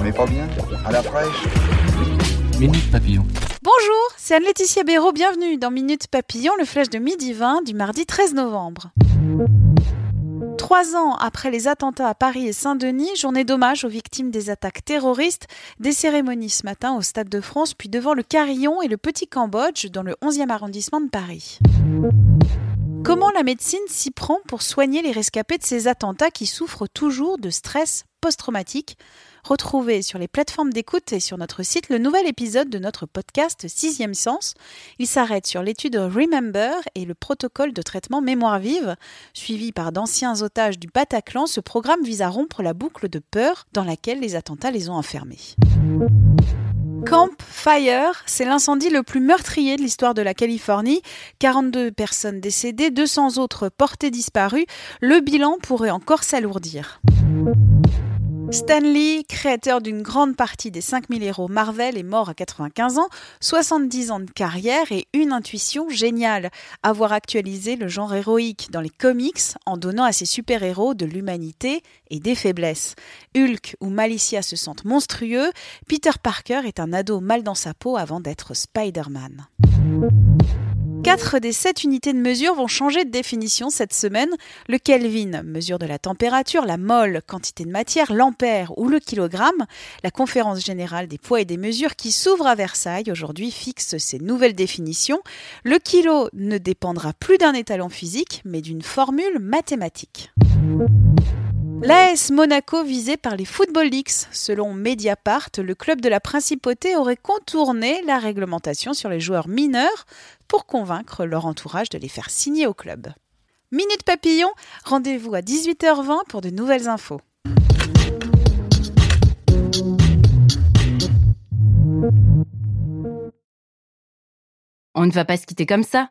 On n'est pas bien À la fraîche Minute Papillon. Bonjour, c'est Anne-Laetitia Béraud, bienvenue dans Minute Papillon, le flash de midi 20 du mardi 13 novembre. Trois ans après les attentats à Paris et Saint-Denis, journée d'hommage aux victimes des attaques terroristes, des cérémonies ce matin au Stade de France, puis devant le Carillon et le Petit Cambodge dans le 11e arrondissement de Paris. Comment la médecine s'y prend pour soigner les rescapés de ces attentats qui souffrent toujours de stress post-traumatique Retrouvez sur les plateformes d'écoute et sur notre site le nouvel épisode de notre podcast Sixième Sens. Il s'arrête sur l'étude Remember et le protocole de traitement mémoire vive. Suivi par d'anciens otages du Bataclan, ce programme vise à rompre la boucle de peur dans laquelle les attentats les ont enfermés. Camp Fire, c'est l'incendie le plus meurtrier de l'histoire de la Californie. 42 personnes décédées, 200 autres portées disparues. Le bilan pourrait encore s'alourdir. Stanley, créateur d'une grande partie des 5000 héros Marvel, est mort à 95 ans, 70 ans de carrière et une intuition géniale, avoir actualisé le genre héroïque dans les comics en donnant à ses super-héros de l'humanité et des faiblesses. Hulk ou Malicia se sentent monstrueux, Peter Parker est un ado mal dans sa peau avant d'être Spider-Man. Quatre des sept unités de mesure vont changer de définition cette semaine. Le Kelvin, mesure de la température, la mole, quantité de matière, l'ampère ou le kilogramme. La conférence générale des poids et des mesures qui s'ouvre à Versailles aujourd'hui fixe ces nouvelles définitions. Le kilo ne dépendra plus d'un étalon physique, mais d'une formule mathématique. L'AS Monaco visé par les Football Leagues. Selon Mediapart, le club de la Principauté aurait contourné la réglementation sur les joueurs mineurs pour convaincre leur entourage de les faire signer au club. Minute Papillon, rendez-vous à 18h20 pour de nouvelles infos. On ne va pas se quitter comme ça.